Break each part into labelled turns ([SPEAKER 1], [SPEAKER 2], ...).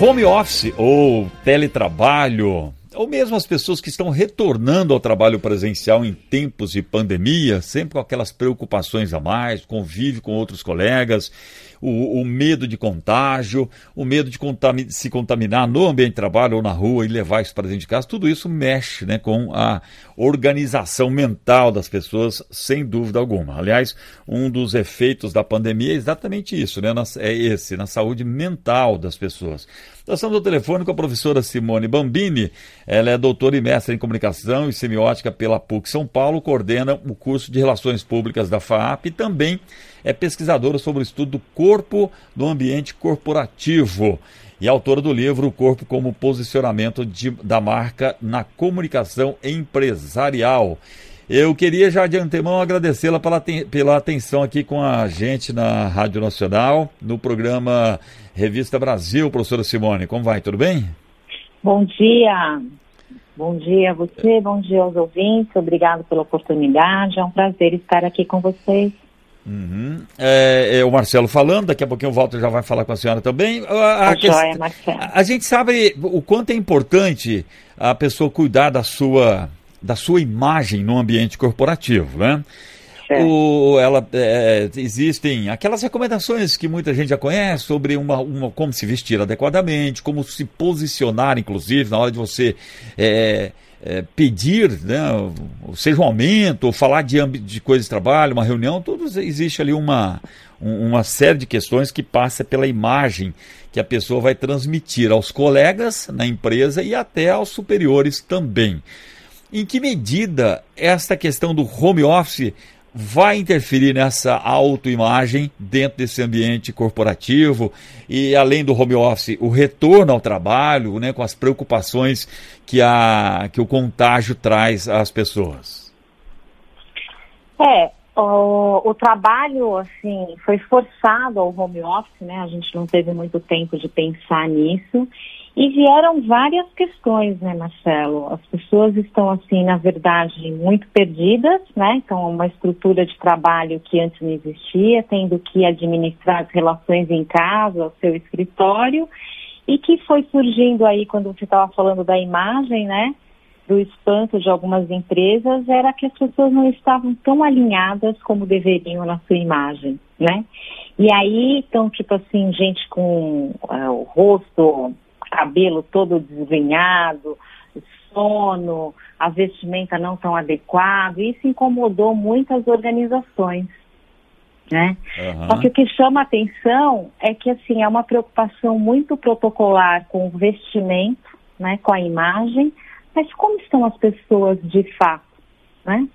[SPEAKER 1] home office ou teletrabalho, ou mesmo as pessoas que estão retornando ao trabalho presencial em tempos de pandemia, sempre com aquelas preocupações a mais, convive com outros colegas o, o medo de contágio, o medo de contami se contaminar no ambiente de trabalho ou na rua e levar isso para dentro de casa, tudo isso mexe né, com a organização mental das pessoas, sem dúvida alguma. Aliás, um dos efeitos da pandemia é exatamente isso, né, é esse, na saúde mental das pessoas. Nós estamos ao telefone com a professora Simone Bambini, ela é doutora e mestre em comunicação e semiótica pela PUC São Paulo, coordena o curso de Relações Públicas da FAAP e também é pesquisadora sobre o estudo do corpo no ambiente corporativo e autora do livro O Corpo como Posicionamento de, da Marca na Comunicação Empresarial. Eu queria já de antemão agradecê-la pela, pela atenção aqui com a gente na Rádio Nacional, no programa Revista Brasil, professora Simone. Como vai? Tudo bem?
[SPEAKER 2] Bom dia. Bom dia a você, bom dia aos ouvintes. Obrigado pela oportunidade. É um prazer estar aqui com vocês.
[SPEAKER 1] Uhum. É, é, o Marcelo falando, daqui a pouquinho o Walter já vai falar com a senhora também.
[SPEAKER 2] A, a, que... joia,
[SPEAKER 1] a gente sabe o quanto é importante a pessoa cuidar da sua, da sua imagem no ambiente corporativo, né? O, ela, é, existem aquelas recomendações que muita gente já conhece sobre uma, uma, como se vestir adequadamente, como se posicionar, inclusive, na hora de você é, é, pedir, né, seja um aumento, ou falar de, de coisas de trabalho, uma reunião, tudo existe ali uma, uma série de questões que passa pela imagem que a pessoa vai transmitir aos colegas na empresa e até aos superiores também. Em que medida esta questão do home office vai interferir nessa autoimagem dentro desse ambiente corporativo e além do home office, o retorno ao trabalho, né, com as preocupações que, a, que o contágio traz às pessoas?
[SPEAKER 2] É, o, o, trabalho, assim, foi forçado ao home office, né? A gente não teve muito tempo de pensar nisso. E vieram várias questões, né, Marcelo? As pessoas estão, assim, na verdade, muito perdidas, né? Então, uma estrutura de trabalho que antes não existia, tendo que administrar as relações em casa, o seu escritório, e que foi surgindo aí, quando você estava falando da imagem, né? Do espanto de algumas empresas, era que as pessoas não estavam tão alinhadas como deveriam na sua imagem, né? E aí, então, tipo assim, gente com uh, o rosto cabelo todo desvenhado, sono, a vestimenta não tão adequada, isso incomodou muitas organizações. Né? Uhum. Só que o que chama atenção é que assim é uma preocupação muito protocolar com o vestimento, né, com a imagem, mas como estão as pessoas de fato, né?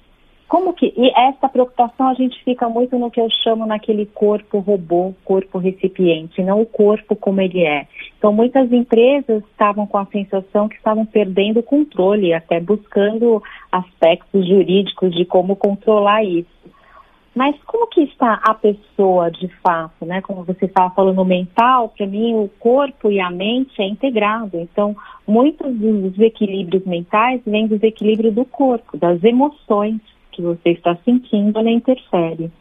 [SPEAKER 2] Como que e essa preocupação a gente fica muito no que eu chamo naquele corpo robô, corpo recipiente, não o corpo como ele é. Então muitas empresas estavam com a sensação que estavam perdendo o controle, até buscando aspectos jurídicos de como controlar isso. Mas como que está a pessoa de fato, né? Como você estava falando mental, para mim o corpo e a mente é integrado. Então, muitos dos desequilíbrios mentais vêm do desequilíbrio do corpo, das emoções que você está sentindo, ela interfere.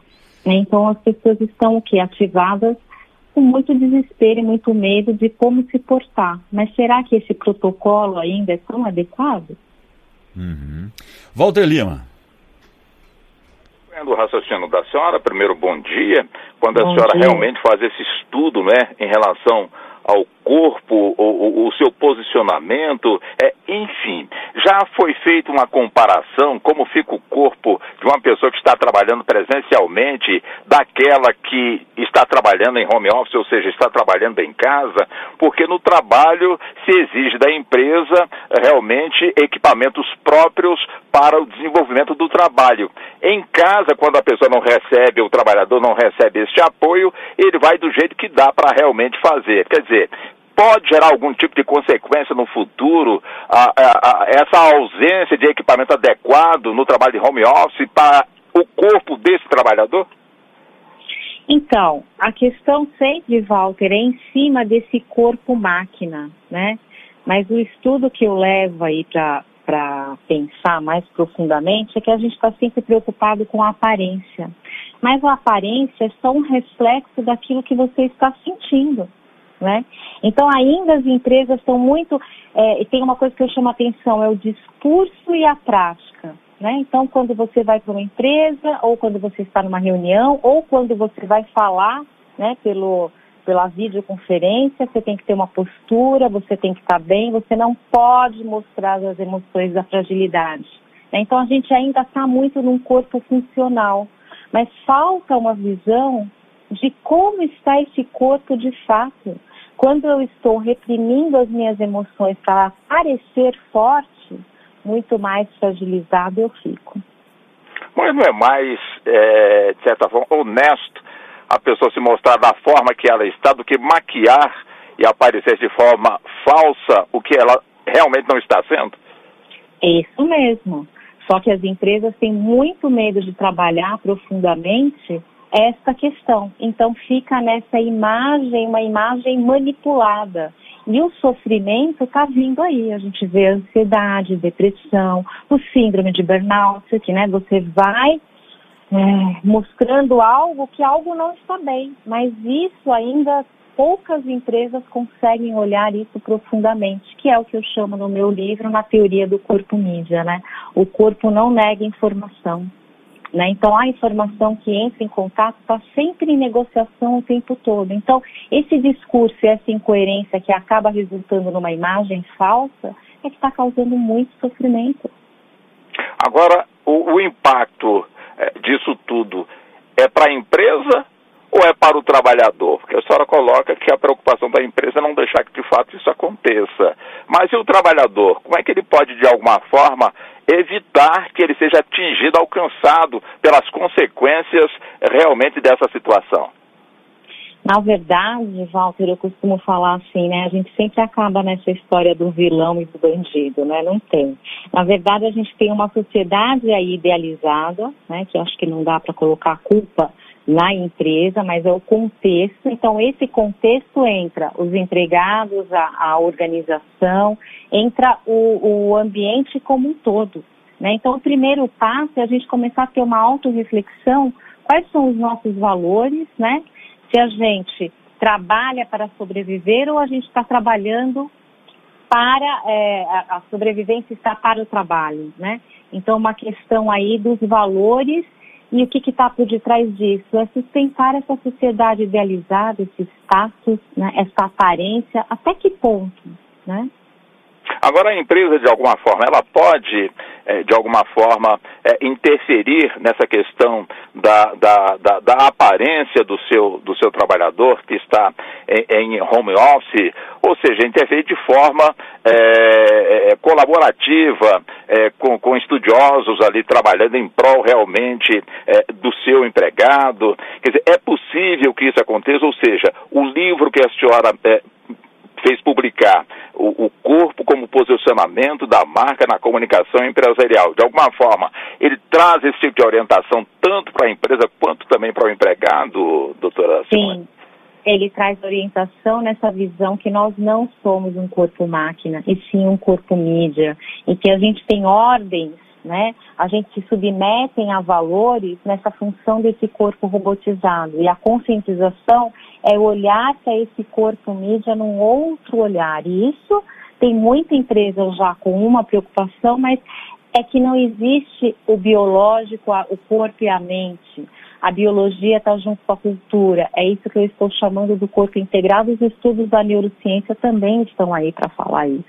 [SPEAKER 2] Né? Então as pessoas estão o que ativadas com muito desespero e muito medo de como se portar. Mas será que esse protocolo ainda é tão adequado?
[SPEAKER 1] Uhum. Walter Lima.
[SPEAKER 3] O raciocínio da senhora, primeiro bom dia. Quando bom a senhora dia. realmente faz esse estudo, né, em relação ao corpo, o, o, seu posicionamento, é, enfim, já foi feita uma comparação como fica o corpo de uma pessoa que está trabalhando presencialmente daquela que está trabalhando em home office, ou seja, está trabalhando em casa, porque no trabalho se exige da empresa realmente equipamentos próprios para o desenvolvimento do trabalho. Em casa, quando a pessoa não recebe, o trabalhador não recebe este apoio, ele vai do jeito que dá para realmente fazer. Quer dizer, pode gerar algum tipo de consequência no futuro a, a, a, essa ausência de equipamento adequado no trabalho de home office para o corpo desse trabalhador?
[SPEAKER 2] Então, a questão sempre, Walter, é em cima desse corpo-máquina, né? Mas o estudo que eu levo aí para pensar mais profundamente é que a gente está sempre preocupado com a aparência. Mas a aparência é só um reflexo daquilo que você está sentindo. Né? Então ainda as empresas estão muito, é, tem uma coisa que eu chamo a atenção, é o discurso e a prática. Né? Então, quando você vai para uma empresa, ou quando você está numa reunião, ou quando você vai falar né, pelo, pela videoconferência, você tem que ter uma postura, você tem que estar bem, você não pode mostrar as emoções da fragilidade. Né? Então, a gente ainda está muito num corpo funcional, mas falta uma visão de como está esse corpo de fato. Quando eu estou reprimindo as minhas emoções para parecer forte, muito mais fragilizado eu fico.
[SPEAKER 3] Mas não é mais, é, de certa forma, honesto a pessoa se mostrar da forma que ela está do que maquiar e aparecer de forma falsa o que ela realmente não está sendo?
[SPEAKER 2] Isso mesmo. Só que as empresas têm muito medo de trabalhar profundamente essa questão. Então fica nessa imagem, uma imagem manipulada. E o sofrimento está vindo aí. A gente vê ansiedade, depressão, o síndrome de burnout, que né, você vai é, mostrando algo que algo não está bem. Mas isso ainda poucas empresas conseguem olhar isso profundamente, que é o que eu chamo no meu livro na teoria do corpo mídia, né? O corpo não nega informação. Né? Então, a informação que entra em contato está sempre em negociação o tempo todo. Então, esse discurso e essa incoerência que acaba resultando numa imagem falsa é que está causando muito sofrimento.
[SPEAKER 3] Agora, o, o impacto é, disso tudo é para a empresa ou é para o trabalhador? Porque a senhora coloca que a preocupação da empresa é não deixar que de fato isso aconteça. Mas e o trabalhador? Como é que ele pode, de alguma forma, evitar que ele seja atingido, alcançado pelas consequências realmente dessa situação?
[SPEAKER 2] Na verdade, Walter, eu costumo falar assim, né? A gente sempre acaba nessa história do vilão e do bandido, né? Não tem. Na verdade, a gente tem uma sociedade aí idealizada, né? Que acho que não dá para colocar a culpa na empresa, mas é o contexto. Então, esse contexto entra os empregados, a, a organização, entra o, o, ambiente como um todo. Né? Então, o primeiro passo é a gente começar a ter uma autorreflexão, quais são os nossos valores, né? Se a gente trabalha para sobreviver ou a gente está trabalhando para é, a sobrevivência está para o trabalho, né? Então, uma questão aí dos valores e o que está por detrás disso? É sustentar essa sociedade idealizada, esse status, né, essa aparência, até que ponto, né?
[SPEAKER 3] Agora a empresa, de alguma forma, ela pode, é, de alguma forma, é, interferir nessa questão da, da, da, da, aparência do seu, do seu trabalhador que está em, em home office, ou seja, interferir de forma é colaborativa é, com, com, estudiosos ali trabalhando em prol realmente é, do seu empregado. Quer dizer, é possível que isso aconteça, ou seja, o livro que a senhora fez publicar o, o, corpo como posicionamento da marca na comunicação empresarial. De alguma forma, ele traz esse tipo de orientação tanto para a empresa quanto também para o empregado, doutora
[SPEAKER 2] Simone? Sim. Ele traz orientação nessa visão que nós não somos um corpo máquina, e sim um corpo mídia, e que a gente tem ordens né? A gente se submete a valores nessa função desse corpo robotizado. E a conscientização é olhar para esse corpo mídia num outro olhar. E isso tem muita empresa já com uma preocupação, mas é que não existe o biológico, o corpo e a mente. A biologia está junto com a cultura. É isso que eu estou chamando do corpo integrado. Os estudos da neurociência também estão aí para falar isso.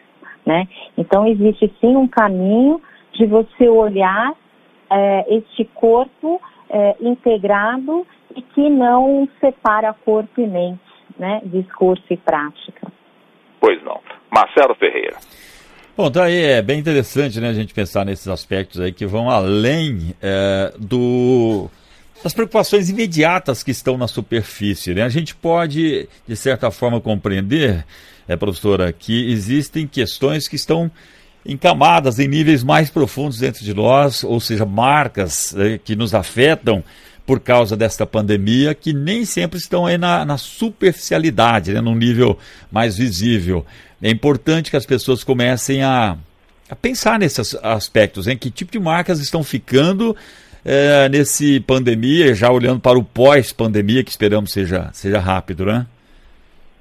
[SPEAKER 2] Né? Então, existe sim um caminho de você olhar é, este corpo é, integrado e que não separa corpo e mente, né? Discurso e prática.
[SPEAKER 3] Pois não. Marcelo Ferreira.
[SPEAKER 1] Bom, então aí é bem interessante né, a gente pensar nesses aspectos aí que vão além é, do, das preocupações imediatas que estão na superfície. Né? A gente pode, de certa forma, compreender, é, professora, que existem questões que estão em camadas, em níveis mais profundos dentro de nós, ou seja, marcas eh, que nos afetam por causa desta pandemia, que nem sempre estão aí na, na superficialidade, né, num nível mais visível. É importante que as pessoas comecem a, a pensar nesses aspectos, em que tipo de marcas estão ficando é, nesse pandemia, já olhando para o pós-pandemia, que esperamos seja, seja rápido, né?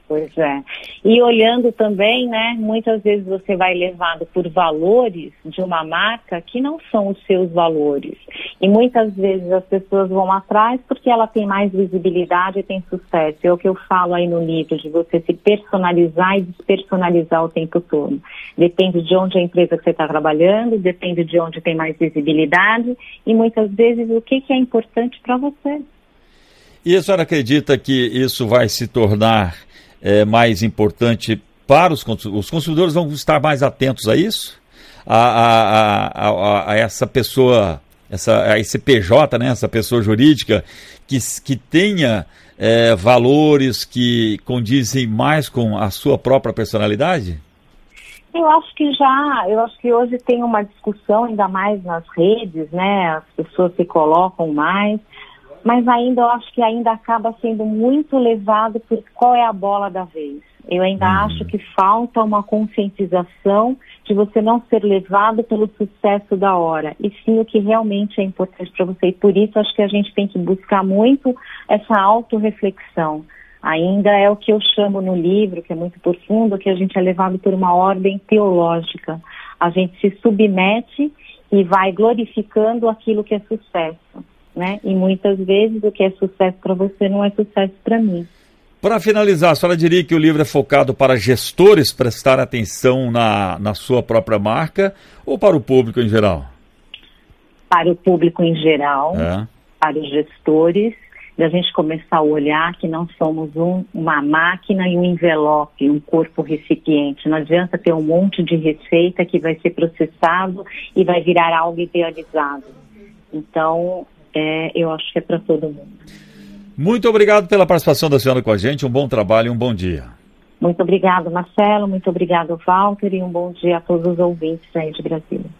[SPEAKER 2] Pois é. E olhando também, né, muitas vezes você vai levado por valores de uma marca que não são os seus valores. E muitas vezes as pessoas vão atrás porque ela tem mais visibilidade e tem sucesso. É o que eu falo aí no livro, de você se personalizar e despersonalizar o tempo todo. Depende de onde a empresa que você está trabalhando, depende de onde tem mais visibilidade e muitas vezes o que, que é importante para você.
[SPEAKER 1] E a senhora acredita que isso vai se tornar é, mais importante para os consumidores? Os consumidores vão estar mais atentos a isso? A, a, a, a essa pessoa, essa, a esse PJ, né, essa pessoa jurídica, que, que tenha é, valores que condizem mais com a sua própria personalidade?
[SPEAKER 2] Eu acho que já, eu acho que hoje tem uma discussão ainda mais nas redes, né? As pessoas se colocam mais mas ainda eu acho que ainda acaba sendo muito levado por qual é a bola da vez. Eu ainda uhum. acho que falta uma conscientização de você não ser levado pelo sucesso da hora, e sim o que realmente é importante para você. E por isso acho que a gente tem que buscar muito essa autorreflexão. Ainda é o que eu chamo no livro, que é muito profundo, que a gente é levado por uma ordem teológica. A gente se submete e vai glorificando aquilo que é sucesso né? E muitas vezes o que é sucesso para você não é sucesso para mim.
[SPEAKER 1] Para finalizar, a senhora diria que o livro é focado para gestores prestar atenção na, na sua própria marca ou para o público em geral?
[SPEAKER 2] Para o público em geral, é. para os gestores, da gente começar a olhar que não somos um, uma máquina e um envelope, um corpo recipiente. Não adianta ter um monte de receita que vai ser processado e vai virar algo idealizado. Então, é, eu acho que é para todo mundo.
[SPEAKER 1] Muito obrigado pela participação da senhora com a gente. Um bom trabalho e um bom dia.
[SPEAKER 2] Muito obrigado, Marcelo. Muito obrigado, Walter. E um bom dia a todos os ouvintes aí de Brasília.